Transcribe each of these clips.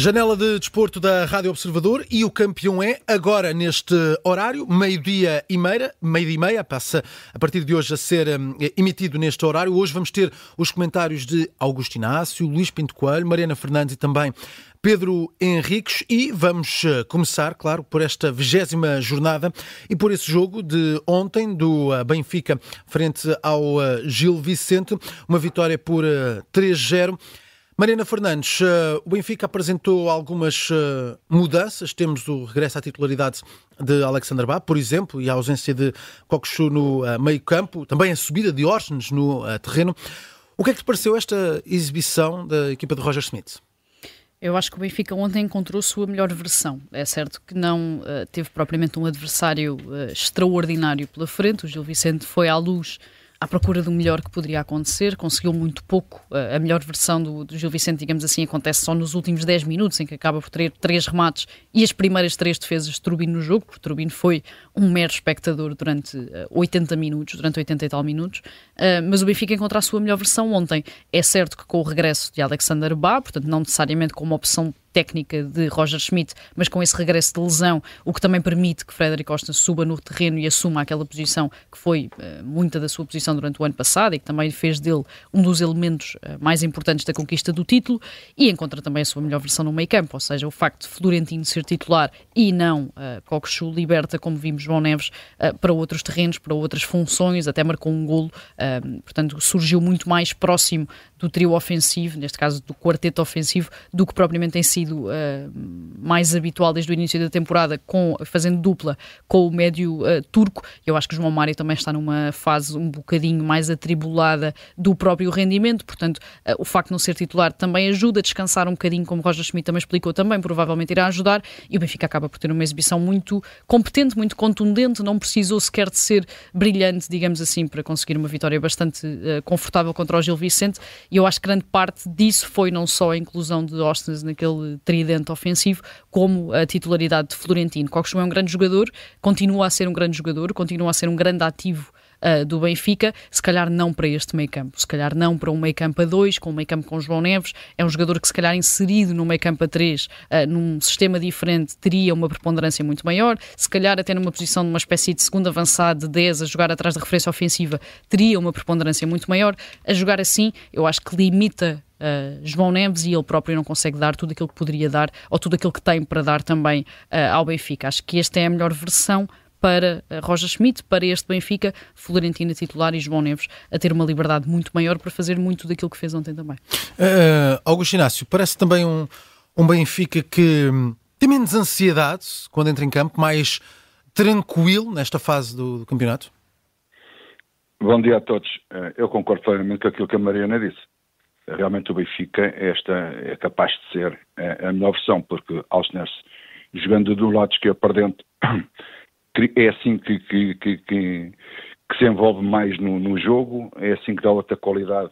Janela de desporto da Rádio Observador e o campeão é agora neste horário, meio-dia e meia, meio-dia e meia, passa a partir de hoje a ser um, emitido neste horário. Hoje vamos ter os comentários de Augusto Inácio, Luís Pinto Coelho, Mariana Fernandes e também Pedro Henriques e vamos uh, começar, claro, por esta vigésima jornada e por esse jogo de ontem do uh, Benfica frente ao uh, Gil Vicente, uma vitória por 3-0. Mariana Fernandes, uh, o Benfica apresentou algumas uh, mudanças. Temos o regresso à titularidade de Alexander Bá, por exemplo, e a ausência de Kokshu no uh, meio-campo, também a subida de Orsens no terreno. O que é que te pareceu esta exibição da equipa de Roger Smith? Eu acho que o Benfica ontem encontrou sua melhor versão. É certo que não teve propriamente um adversário extraordinário pela frente. O Gil Vicente foi à luz à procura do melhor que poderia acontecer, conseguiu muito pouco. A melhor versão do, do Gil Vicente, digamos assim, acontece só nos últimos 10 minutos, em que acaba por ter três remates e as primeiras três defesas de Turbino no jogo, porque Turbino foi um mero espectador durante uh, 80 minutos, durante 80 e tal minutos. Uh, mas o Benfica encontrou a sua melhor versão ontem. É certo que com o regresso de Alexander Bá, portanto, não necessariamente como opção técnica de Roger Schmidt, mas com esse regresso de lesão, o que também permite que Frederic Costa suba no terreno e assuma aquela posição que foi uh, muita da sua posição durante o ano passado e que também fez dele um dos elementos uh, mais importantes da conquista do título e encontra também a sua melhor versão no meio campo, ou seja, o facto de Florentino ser titular e não uh, Cockchu liberta, como vimos João Neves, uh, para outros terrenos, para outras funções, até marcou um golo, portanto surgiu muito mais próximo do trio ofensivo, neste caso do quarteto ofensivo, do que propriamente tem sido uh, mais habitual desde o início da temporada, com, fazendo dupla com o médio uh, turco. Eu acho que João Mário também está numa fase um bocadinho mais atribulada do próprio rendimento, portanto, uh, o facto de não ser titular também ajuda. A descansar um bocadinho, como Roger Schmidt também explicou, também provavelmente irá ajudar, e o Benfica acaba por ter uma exibição muito competente, muito contundente, não precisou sequer de ser brilhante, digamos assim, para conseguir uma vitória bastante confortável contra o Gil Vicente e eu acho que grande parte disso foi não só a inclusão de Austin naquele tridente ofensivo, como a titularidade de Florentino. Coxo é um grande jogador, continua a ser um grande jogador, continua a ser um grande ativo uh, do Benfica, se calhar não para este meio campo, se calhar não para um meio campo a dois, com um meio campo com João Neves, é um jogador que se calhar inserido no meio campo a três, uh, num sistema diferente, teria uma preponderância muito maior, se calhar até numa posição de uma espécie de segundo avançado de 10 a jogar atrás da referência ofensiva, teria uma preponderância muito maior, a jogar assim, eu acho que limita Uh, João Neves e ele próprio não consegue dar tudo aquilo que poderia dar ou tudo aquilo que tem para dar também uh, ao Benfica. Acho que esta é a melhor versão para Roger Schmidt, para este Benfica, Florentina titular e João Neves a ter uma liberdade muito maior para fazer muito daquilo que fez ontem também. Uh, Augusto Inácio, parece também um, um Benfica que tem menos ansiedade quando entra em campo, mais tranquilo nesta fase do, do campeonato? Bom dia a todos. Eh, eu concordo plenamente com aquilo que a Mariana disse. Realmente o Benfica esta é capaz de ser a melhor versão, porque Alsners jogando do lado esquerdo para dentro é assim que, que, que, que, se envolve mais no, no, jogo, é assim que dá outra qualidade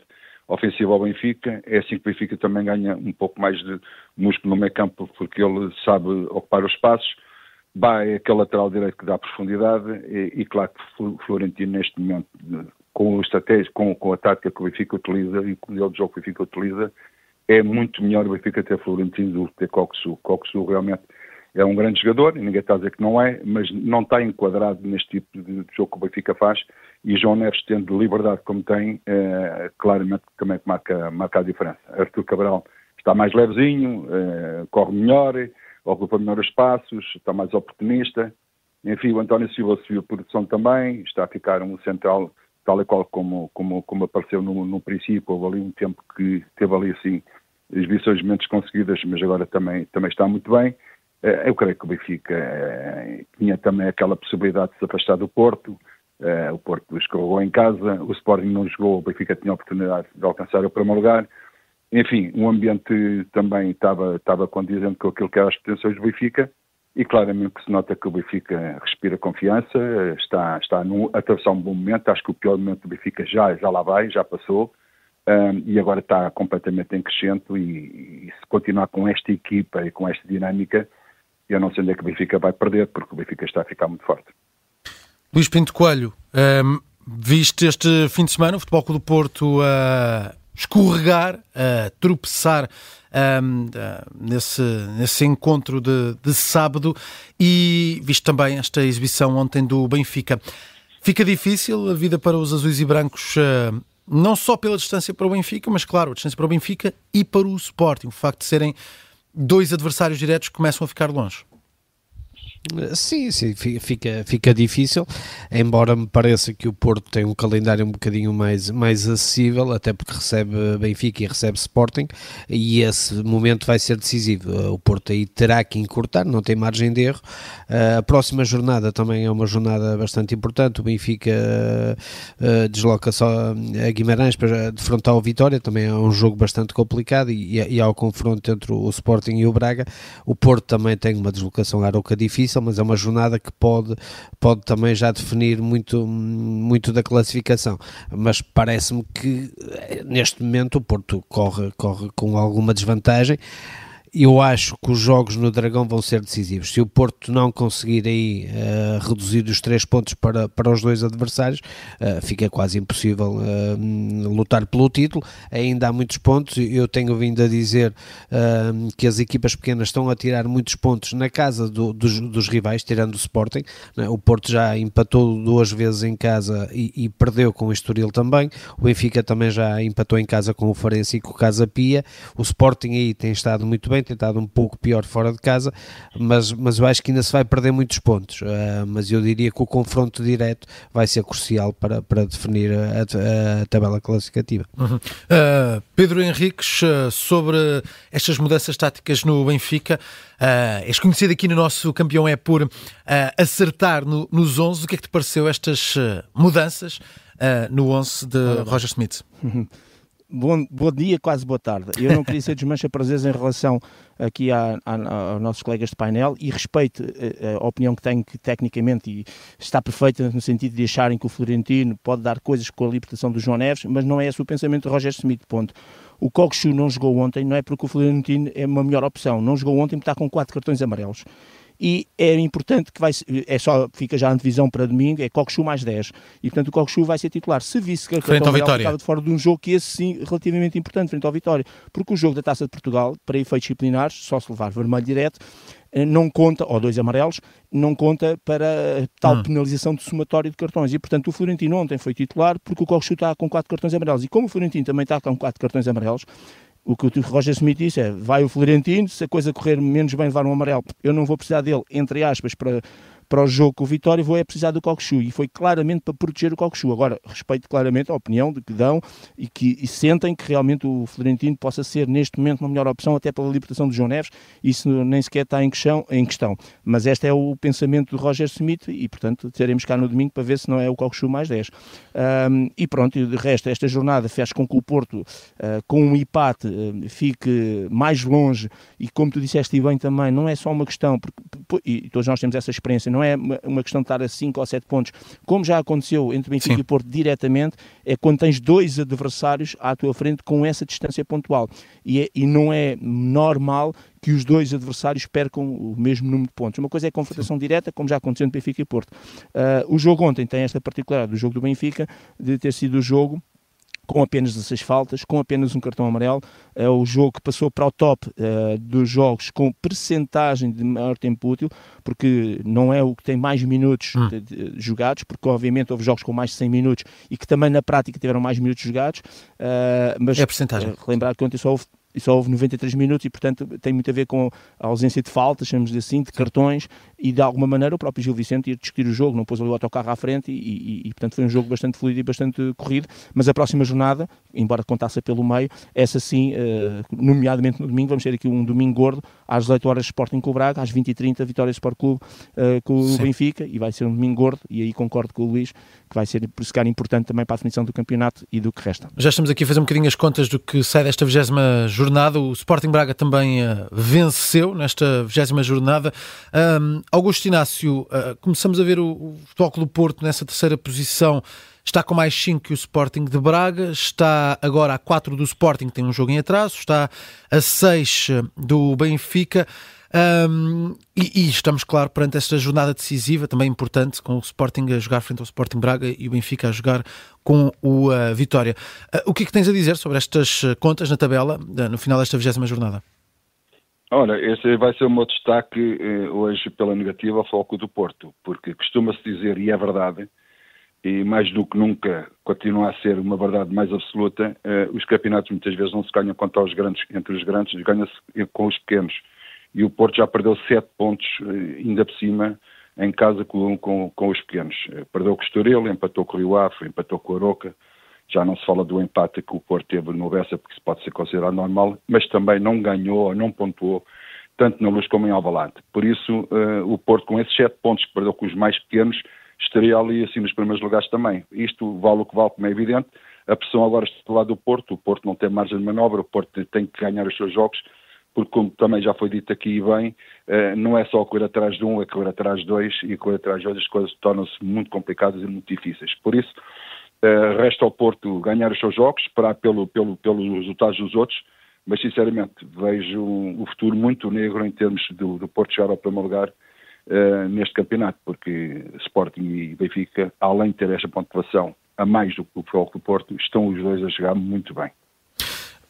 ofensiva ao Benfica, é assim que o Benfica também ganha um pouco mais de músculo no meio campo, porque ele sabe ocupar os espaços. Bá é aquele lateral direito que dá profundidade e, e claro que Florentino neste momento, com, o estratégia, com, com a tática que o Benfica utiliza e o modelo de jogo que o Benfica utiliza, é muito melhor o Benfica ter Florentino do que ter Coxu. Coxu realmente é um grande jogador, e ninguém está a dizer que não é, mas não está enquadrado neste tipo de jogo que o Benfica faz, e João Neves, tendo liberdade como tem, é, claramente também marca, marca a diferença. Artur Cabral está mais levezinho, é, corre melhor, ocupa melhor os espaços, está mais oportunista, enfim, o António Silva subiu a produção também, está a ficar um central tal e qual como, como, como apareceu no, no princípio, houve ali um tempo que teve ali assim exibições menos conseguidas, mas agora também, também está muito bem. Eh, eu creio que o Benfica eh, tinha também aquela possibilidade de se afastar do Porto. Eh, o Porto escorregou em casa, o Sporting não jogou, o Benfica tinha a oportunidade de alcançar o primeiro lugar. Enfim, o ambiente também estava, estava condizente com aquilo que eram as pretensões do Benfica e claramente que se nota que o Benfica respira confiança, está, está no, a atravessar um bom momento. Acho que o pior momento do Benfica já, já lá vai, já passou. Um, e agora está completamente em crescente e, e, se continuar com esta equipa e com esta dinâmica, eu não sei onde é que o Benfica vai perder, porque o Benfica está a ficar muito forte. Luís Pinto Coelho, um, viste este fim de semana o Futebol Clube do Porto a escorregar, a tropeçar um, nesse, nesse encontro de, de sábado e visto também esta exibição ontem do Benfica. Fica difícil a vida para os azuis e brancos, uh, não só pela distância para o Benfica, mas claro, a distância para o Benfica e para o Sporting. O facto de serem dois adversários diretos começam a ficar longe. Sim, sim, fica, fica difícil, embora me pareça que o Porto tem um calendário um bocadinho mais, mais acessível, até porque recebe Benfica e recebe Sporting, e esse momento vai ser decisivo. O Porto aí terá que encurtar, não tem margem de erro. A próxima jornada também é uma jornada bastante importante. O Benfica uh, desloca só a Guimarães para defrontar o Vitória, também é um jogo bastante complicado, e, e ao confronto entre o Sporting e o Braga. O Porto também tem uma deslocação à Aroca difícil mas é uma jornada que pode, pode também já definir muito, muito da classificação. Mas parece-me que eh, neste momento o Porto corre, corre com alguma desvantagem eu acho que os jogos no Dragão vão ser decisivos. Se o Porto não conseguir aí uh, reduzir os três pontos para, para os dois adversários, uh, fica quase impossível uh, lutar pelo título. Ainda há muitos pontos. Eu tenho vindo a dizer que as equipas pequenas estão a tirar muitos pontos na casa do, dos, dos, rivais, tirando o Sporting. Né? O Porto já empatou duas vezes em casa e, e, perdeu com o Estoril também. O Benfica também já empatou em casa com o Farense e com o Casa Pia. O Sporting aí tem estado muito bem, tem estado um pouco pior fora de casa, mas, mas eu acho que ainda se vai perder muitos pontos. Uh, mas eu diria que o confronto direto vai ser crucial para, para definir a, a tabela classificativa. Uhum. Uh, Pedro Henriques, uh, sobre estas mudanças táticas no Benfica, uh, és conhecido aqui no nosso campeão é por acertar no, nos 11. O que é que te pareceu estas mudanças no 11 de Roger Smith? Bom, bom dia, quase boa tarde. Eu não queria ser desmancha prazeres em relação aqui a, a, aos nossos colegas de painel e respeito a, eh, eh, a, opinião que tenho que tecnicamente está perfeita no sentido de acharem que o Florentino pode dar coisas com a libertação do João Neves, mas não é esse o pensamento de Roger Smith, ponto. O Kokshu não jogou ontem, não é porque o Florentino é uma melhor opção, não jogou ontem porque está com quatro cartões amarelos e é importante que vai é só fica já a antevisão para domingo é Coxu mais 10 e portanto o Coxu vai ser titular se visse que a frente ao Vitória estava de fora de um jogo que esse sim relativamente importante frente ao Vitória porque o jogo da Taça de Portugal para efeitos disciplinares só se levar vermelho direto eh, não conta, ou dois amarelos, não conta para tal hum. penalização de somatório de cartões. E, portanto, o Florentino ontem foi titular porque o Coxu está com quatro cartões amarelos. E como o Florentino também está com quatro cartões amarelos, o que o Roger Smith disse é: vai o Florentino, se a coisa correr menos bem, levar um amarelo, eu não vou precisar dele, entre aspas, para para o jogo com o Vitória, vou é precisar do Coxu. E foi claramente para proteger o Coxu. Agora, respeito claramente a opinião de que dão e que e sentem que realmente o Florentino possa ser, neste momento, uma melhor opção, até pela libertação do João Neves. Isso nem sequer está em questão. Em questão. Mas este é o pensamento do Roger Smith e, portanto, teremos cá no domingo para ver se não é o Coxu mais 10. Um, e pronto, e de resto, esta jornada fez com que o Porto, uh, com um empate, uh, fique mais longe e, como tu disseste bem também, não é só uma questão, porque, e todos nós temos essa experiência, não é uma questão de estar a 5 ou 7 pontos, como já aconteceu entre Benfica Sim. e Porto diretamente, é quando tens dois adversários à tua frente com essa distância pontual. E, é, e não é normal que os dois adversários percam o mesmo número de pontos. Uma coisa é a confrontação direta, como já aconteceu entre Benfica e Porto. Uh, o jogo ontem tem esta particularidade do jogo do Benfica, de ter sido o jogo com apenas 16 faltas, com apenas um cartão amarelo. É o jogo que passou para o top uh, dos jogos com percentagem de maior tempo útil, porque não é o que tem mais minutos hum. de, de, jogados, porque obviamente houve jogos com mais de 100 minutos e que também na prática tiveram mais minutos jogados. Uh, mas é percentagem. Uh, lembrar que ontem só houve e só houve 93 minutos e, portanto, tem muito a ver com a ausência de faltas, chamamos assim, de cartões e, de alguma maneira, o próprio Gil Vicente ia discutir o jogo, não pôs ali o autocarro à frente e, e, e, portanto, foi um jogo bastante fluido e bastante corrido, mas a próxima jornada, embora contasse pelo meio, essa sim, uh, nomeadamente no domingo, vamos ter aqui um domingo gordo, às 18 horas Sporting com o Braga, às 20h30 Vitória Sport Clube uh, com sim. o Benfica, e vai ser um domingo gordo, e aí concordo com o Luís, que vai ser, por isso, importante também para a definição do campeonato e do que resta. Já estamos aqui a fazer um bocadinho as contas do que sai desta 20 jornada, o Sporting Braga também uh, venceu nesta 20 jornada. Um, Augusto Inácio, uh, começamos a ver o, o Futebol do Porto nessa terceira posição. Está com mais 5 que o Sporting de Braga, está agora a 4 do Sporting, tem um jogo em atraso, está a 6 do Benfica. Um, e, e, estamos, claro, perante esta jornada decisiva, também importante, com o Sporting a jogar frente ao Sporting Braga e o Benfica a jogar com o uh, Vitória. Uh, o que é que tens a dizer sobre estas contas na tabela no final desta vigésima jornada? Olha, esse vai ser o meu destaque eh, hoje pela negativa ao foco do Porto, porque costuma-se dizer, e é verdade, e mais do que nunca continua a ser uma verdade mais absoluta, eh, os campeonatos muitas vezes não se ganham contra os grandes, entre os grandes, ganha-se com os pequenos. E o Porto já perdeu sete pontos, eh, ainda por cima, em casa com, com, com os pequenos. Eh, perdeu com o Estoril, empatou com o Rio Ave, empatou com o Aroca, já não se fala do empate que o Porto teve no Bessa, porque isso pode ser considerado normal, mas também não ganhou, não pontuou, tanto na Luz como em Alvalade. Por isso, uh, o Porto, com esses sete pontos que perdeu com os mais pequenos, estaria ali assim nos primeiros lugares também. Isto vale o que vale, como é evidente. A pressão agora está do lado do Porto, o Porto não tem margem de manobra, o Porto tem que ganhar os seus jogos, porque como também já foi dito aqui bem, uh, não é só correr atrás de um, é correr atrás de dois, e correr atrás de dois as coisas tornam-se muito complicadas e muito difíceis. Por isso, Uh, resta ao Porto ganhar os seus jogos, esperar pelo, pelo, pelos resultados dos outros, mas sinceramente vejo o futuro muito negro em termos do, do Porto chegar ao primeiro lugar uh, neste campeonato, porque Sporting e Benfica, além de ter esta pontuação a mais do que o Futebol do Porto, estão os dois a chegar muito bem.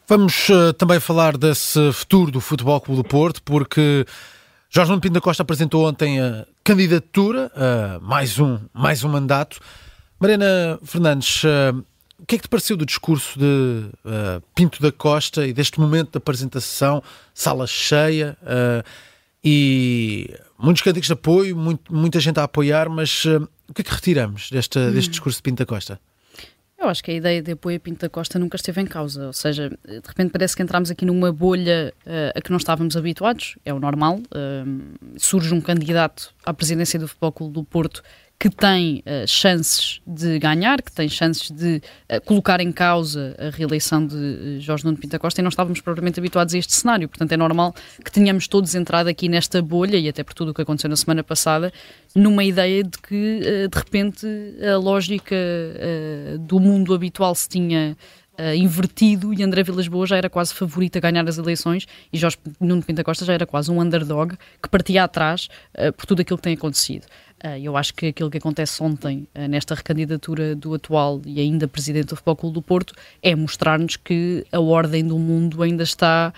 Vamos uh, também falar desse futuro do Futebol Clube do Porto, porque Jorge Nuno Pinto da Costa apresentou ontem a candidatura a mais um, mais um mandato. Mariana Fernandes, uh, o que é que te pareceu do discurso de uh, Pinto da Costa e deste momento da apresentação, sala cheia uh, e muitos cânticos de apoio, muito, muita gente a apoiar, mas o que é que retiramos deste, hum. deste discurso de Pinto da Costa? Eu acho que a ideia de apoio a Pinto da Costa nunca esteve em causa, ou seja, de repente parece que entramos aqui numa bolha uh, a que não estávamos habituados, é o normal. Uh, surge um candidato à presidência do Futebol Clube do Porto que tem uh, chances de ganhar, que tem chances de uh, colocar em causa a reeleição de uh, Jorge Nuno Pinta Costa e não estávamos propriamente habituados a este cenário. Portanto, é normal que tenhamos todos entrado aqui nesta bolha e até por tudo o que aconteceu na semana passada, numa ideia de que, de repente, a lógica do mundo habitual se tinha Uh, invertido e André Vilas Boas já era quase favorito a ganhar as eleições e Jorge Nuno Pinta Costa já era quase um underdog que partia atrás uh, por tudo aquilo que tem acontecido. Uh, eu acho que aquilo que acontece ontem nesta recandidatura do atual e ainda presidente do Futebol Clube do Porto é mostrar-nos que a ordem do mundo ainda está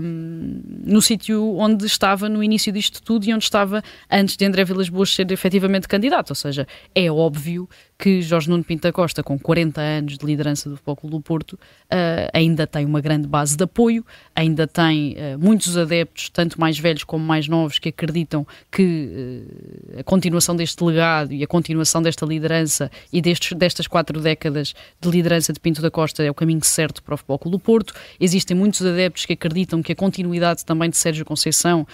um, no sítio onde estava no início disto tudo e onde estava antes de André Vilas Boas ser efetivamente candidato. Ou seja, é óbvio que Jorge Nuno Pinta Costa, com 40 anos de liderança do Futebol Clube do Porto, uh, ainda tem uma grande base de apoio, ainda tem uh, muitos adeptos, tanto mais velhos como mais novos, que acreditam que uh, a continuação deste legado e a continuação desta liderança e destes, destas quatro décadas de liderança de Pinto da Costa é o caminho certo para o Futebol Clube do Porto. Existem muitos adeptos que acreditam que a continuidade também de Sérgio Conceição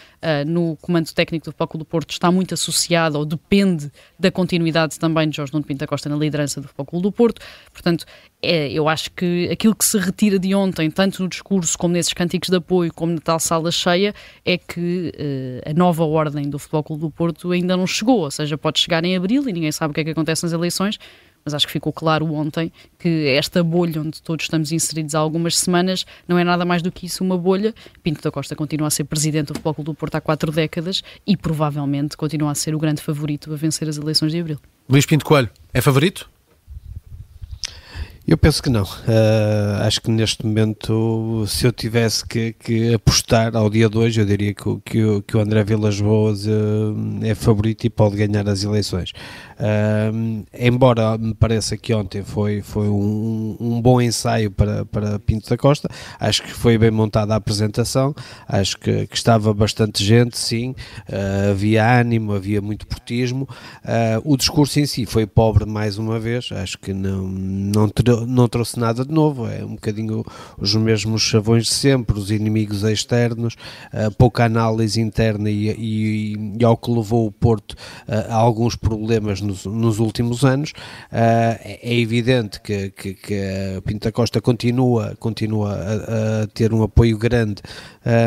no comando técnico do Futebol Clube do Porto está muito associada ou depende da continuidade também de Jorge Nuno Pinto da Costa na liderança do Futebol Clube do Porto. Portanto, é, eu acho que aquilo que se retira de ontem, tanto no discurso como nesses cânticos de apoio, como na tal sala cheia, é que uh, a nova ordem do Futebol Clube do Porto ainda não chegou. Ou seja, pode chegar em abril e ninguém sabe o que é que acontece nas eleições, mas acho que ficou claro ontem que esta bolha onde todos estamos inseridos há algumas semanas não é nada mais do que isso, uma bolha. Pinto da Costa continua a ser presidente do Futebol Clube do Porto há quatro décadas e provavelmente continua a ser o grande favorito a vencer as eleições de abril. Luís Pinto Coelho, é favorito? Eu penso que não. Uh, acho que neste momento, se eu tivesse que, que, apostar ao dia de hoje, eu diria que, que, que o André Vilas Boas uh, é favorito e pode ganhar as eleições. Uh, embora me pareça que ontem foi, foi um, um, bom ensaio para, para Pinto da Costa, acho que foi bem montada a apresentação, acho que, estava bastante gente, sim, havia ânimo, havia muito portismo. o discurso em si foi pobre mais uma vez, acho que não, não não trouxe nada de novo, é um bocadinho os mesmos chavões de sempre, os inimigos externos, uh, pouca análise interna e, e, e, ao que levou o Porto uh, a alguns problemas nos, nos últimos anos. Uh, é evidente que, que, que Pinta Costa continua, continua a, a ter um apoio grande,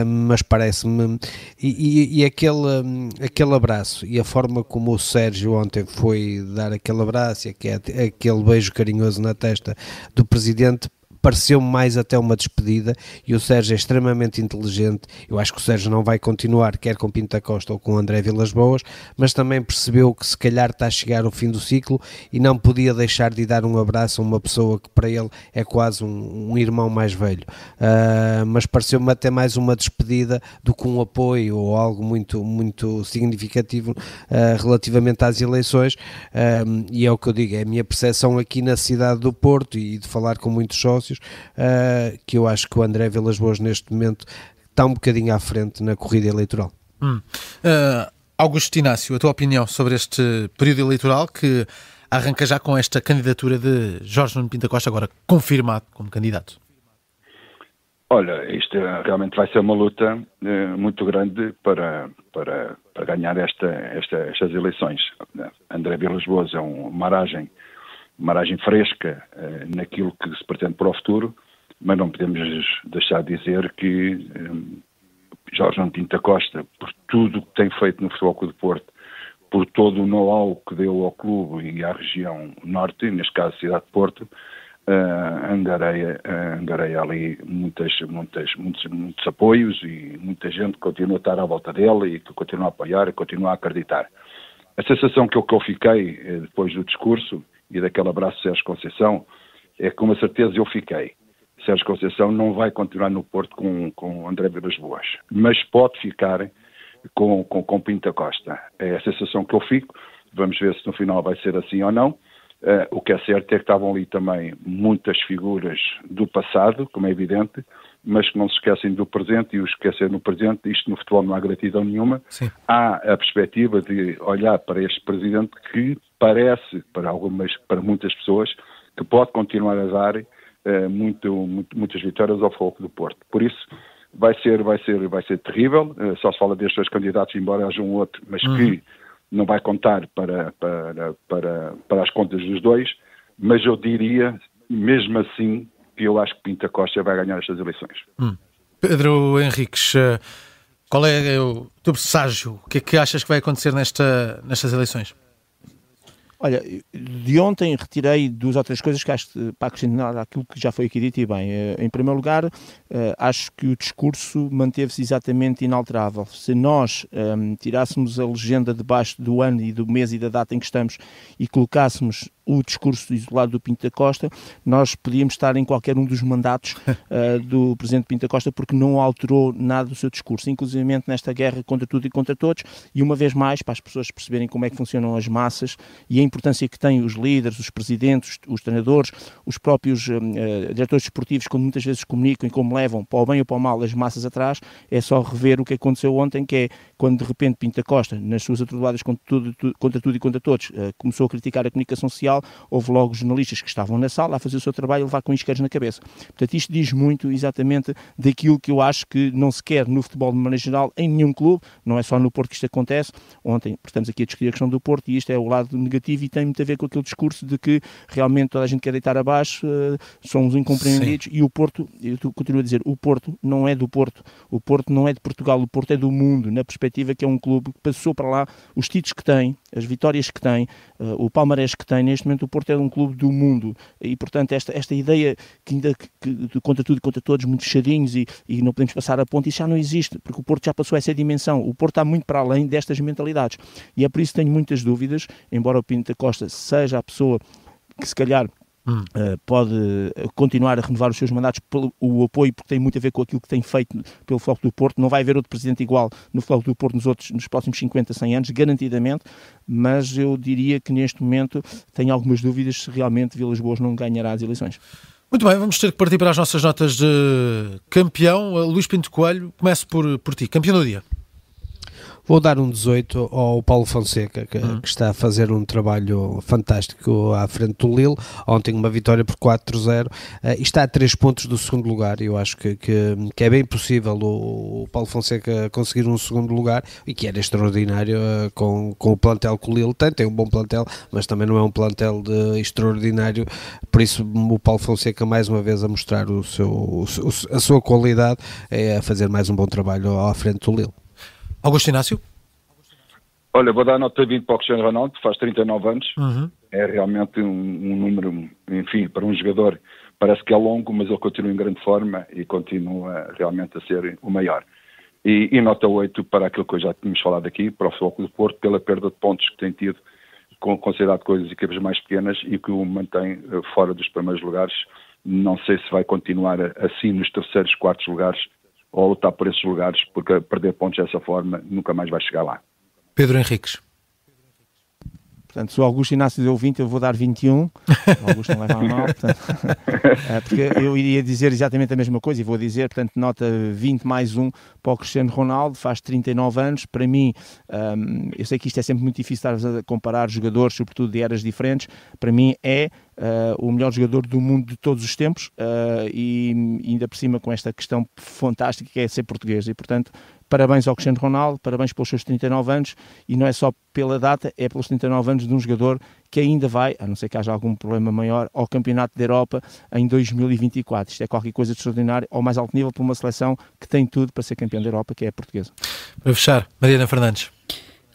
mas parece-me. E, e, e, aquele, aquele abraço e a forma como o Sérgio ontem foi dar aquele abraço e aquele beijo carinhoso na testa do presidente pareceu mais até uma despedida e o Sérgio é extremamente inteligente. Eu acho que o Sérgio não vai continuar, quer com Pinta Costa ou com André Vilas Boas, mas também percebeu que se calhar está a chegar o fim do ciclo e não podia deixar de dar um abraço a uma pessoa que para ele é quase um, um irmão mais velho. Uh, mas pareceu-me até mais uma despedida do que um apoio ou algo muito, muito significativo uh, relativamente às eleições. Uh, e é o que eu digo, é a minha percepção aqui na cidade do Porto e de falar com muitos sócios, que eu acho que o André Vilas Boas neste momento está um bocadinho à frente na corrida eleitoral. Hum. Uh, Augusto Inácio, a tua opinião sobre este período eleitoral que arranca já com esta candidatura de Jorge Nuno Pinta Costa, agora confirmado como candidato? Olha, isto realmente vai ser uma luta eh, muito grande para, para, para ganhar esta, esta, estas eleições. André Vilas Boas é uma aragem, uma aragem fresca eh, naquilo que se pretende para o futuro, mas não podemos deixar de dizer que eh, Jorge Nuno Pinta Costa, por tudo o que tem feito no Futebol Clube de Porto, por todo o know-how que deu ao clube e à região norte, neste caso a cidade de Porto, uh, angareia, uh, angareia ali muitas, muitas, muitos, muitos apoios e muita gente continua a estar à volta dele e que continua a apoiar e continua a acreditar. A sensação que eu, que eu fiquei eh, depois do discurso e daquele abraço de Sérgio Conceição é que com uma certeza eu fiquei. Sérgio Conceição não vai continuar no Porto com, com André Vilas Boas, mas pode ficar com, com, com Pinta Costa. É a sensação que eu fico. Vamos ver se no final vai ser assim ou não. Uh, o que é certo é que estavam ali também muitas figuras do passado, como é evidente, mas que não se esquecem do presente e o esquecer no presente, isto no futebol não há gratidão nenhuma. Sim. Há a perspectiva de olhar para este presidente que parece, para algumas, para muitas pessoas, que pode continuar a dar uh, muito, muito, muitas vitórias ao foco do Porto. Por isso, vai ser, vai ser, vai ser terrível. Uh, só se fala destes dois candidatos, embora haja um outro, mas uhum. que não vai contar para, para, para, para as contas dos dois, mas eu diria, mesmo assim, que eu acho que Pinta Costa vai ganhar estas eleições. Hum. Pedro Henriques, eh, qual é o teu presságio? O que é que achas que vai acontecer nesta, nestas eleições? Olha, de ontem retirei duas ou três coisas que acho para acrescentar aquilo que já foi aqui dito e bem. Eh, em primeiro lugar, eh, acho que o discurso manteve-se exatamente inalterável. Se nós um, ehm, tirássemos a legenda debaixo do ano e do mês e da data em que estamos e colocássemos o discurso isolado do Pinto da Costa, nós podíamos estar em qualquer um dos mandatos uh, do Presidente Pinto da Costa porque não alterou nada do seu discurso, inclusive nesta guerra contra tudo e contra todos, e uma vez mais, para as pessoas perceberem como é que funcionam as massas e a importância que têm os líderes, os presidentes, os treinadores, os próprios uh, diretores desportivos, quando muitas vezes comunicam e como levam para o bem ou para o mal as massas atrás, é só rever o que aconteceu ontem, que é quando de repente Pinto da Costa, nas suas atroeladas contra tudo, contra tudo e contra todos, uh, começou a criticar a comunicação social houve logo jornalistas que estavam na sala a fazer o seu trabalho e levar com isqueiros na cabeça. Portanto, isto diz muito exatamente daquilo que eu acho que não se quer no futebol de maneira geral em nenhum clube, não é só no Porto que isto acontece. Ontem estamos aqui a discutir a questão do Porto e isto é o lado negativo e tem muito a ver com aquele discurso de que realmente toda a gente quer deitar abaixo, uh, somos incompreendidos. Sim. e o Porto, eu continuo a dizer, o Porto não é do Porto, o Porto não é de Portugal, o Porto é do mundo, na perspectiva que é um clube que passou para lá. Os títulos que tem, as vitórias que tem, uh, o palmarés que tem, neste momento o Porto é um clube do mundo. E, portanto, esta, esta ideia que ainda que, que, contra tudo e contra todos, muito fechadinhos e, e não podemos passar a ponte, isso já não existe, porque o Porto já passou essa dimensão. O Porto está muito para além destas mentalidades. E é por isso que tenho muitas dúvidas, embora o Pinto da Costa seja a pessoa que se calhar Hum. Uh, pode continuar a renovar os seus mandatos pelo o apoio, porque tem muito a ver com aquilo que tem feito pelo Floco do Porto. Não vai haver outro presidente igual no Floco do Porto nos, outros, nos próximos 50, 100 anos, garantidamente, mas eu diria que neste momento tenho algumas dúvidas se realmente Vilas Boas não ganhará as eleições. Muito bem, vamos ter que partir para as nossas notas de campeão. Luís Pinto Coelho, começo por, por ti, campeão do dia. Vou dar um 18 ao Paulo Fonseca, que, hum. que, está a fazer um trabalho fantástico à frente do Lille. Ontem uma vitória por 4-0 uh, eh, e está a 3 pontos do segundo lugar. Eu acho que, que, que é bem possível o, o, Paulo Fonseca conseguir um segundo lugar e que era extraordinário uh, com, com o plantel que o Lille tem. Tem um bom plantel, mas também não é um plantel de extraordinário. Por isso, o Paulo Fonseca, mais uma vez, a mostrar o seu, o, a sua qualidade, é a fazer mais um bom trabalho à frente do Lille. Augusto Inácio? Olha, vou dar nota 20 para o Cristiano Ronaldo, que faz 39 anos. Uhum. é realmente um, um, número, enfim, para um jogador parece que é longo, mas ele continua em grande forma e continua realmente a ser o maior. E, e nota 8 para aquilo que eu já tínhamos falado aqui, para o Futebol do Porto, pela perda de pontos que tem tido, com, considerado coisas e equipes mais pequenas e que o mantém uh, fora dos primeiros lugares. Não sei se vai continuar assim nos terceiros, quartos lugares ou lutar por esses lugares, porque perder pontos dessa forma nunca mais vai chegar lá. Pedro Henriques. Portanto, se o Augusto Inácio deu 20, eu vou dar 21. O Augusto não leva a mal. Portanto, eh, porque eu iria dizer exatamente a mesma coisa e vou dizer, portanto, nota 20 mais 1 para o Cristiano Ronaldo, faz 39 anos. Para mim, um, eu sei que isto é sempre muito difícil estar a comparar jogadores, sobretudo de eras diferentes. Para mim, é Uh, o melhor jogador do mundo de todos os tempos uh, e ainda por cima com esta questão fantástica que é ser português e portanto parabéns ao Cristiano Ronaldo, parabéns pelos seus 39 anos e não é só pela data, é pelos 39 anos de um jogador que ainda vai, a não ser que haja algum problema maior, ao Campeonato da Europa em 2024. Isto é qualquer coisa de extraordinário, ao mais alto nível, para uma seleção que tem tudo para ser campeão da Europa, que é a portuguesa. Para fechar, Mariana Fernandes.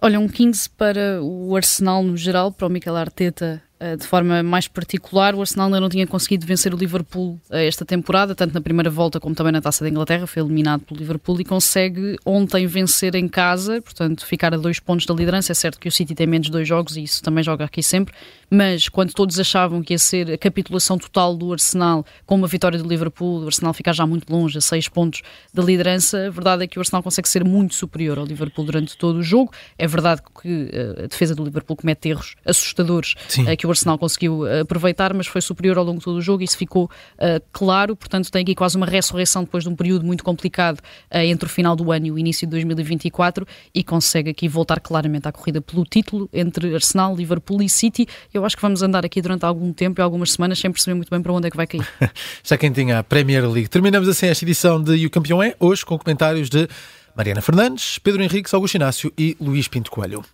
Olha, um 15 para o Arsenal no geral, para o Mikel Arteta de forma mais particular, o Arsenal ainda não tinha conseguido vencer o Liverpool eh, esta temporada, tanto na primeira volta como também na Taça da Inglaterra, foi eliminado pelo Liverpool e consegue ontem vencer em casa, portanto ficar a dois pontos da liderança. É certo que o City tem menos dois jogos e isso também joga aqui sempre, mas quando todos achavam que ia ser a capitulação total do Arsenal com uma vitória do Liverpool, o Arsenal ficar já muito longe, a seis pontos da liderança, a verdade é que o Arsenal consegue ser muito superior ao Liverpool durante todo o jogo. É verdade que eh, a defesa do Liverpool comete erros assustadores Sim. que o Arsenal conseguiu eh, aproveitar, mas foi superior ao longo de todo o jogo, isso ficou uh, claro, portanto tem aqui quase uma ressurreição depois de um período muito complicado uh, entre o final do ano e o início de 2024 e consegue aqui voltar claramente à corrida pelo título entre Arsenal, Liverpool e City. Eu acho que vamos andar aqui durante algum tempo e algumas semanas sem perceber muito bem para onde é que vai cair. Já quem tinha a Premier League. Terminamos assim esta edição de E o Campeão é, hoje com comentários de Mariana Fernandes, Pedro Henriques, Augusto Inácio e Luís Pinto Coelho.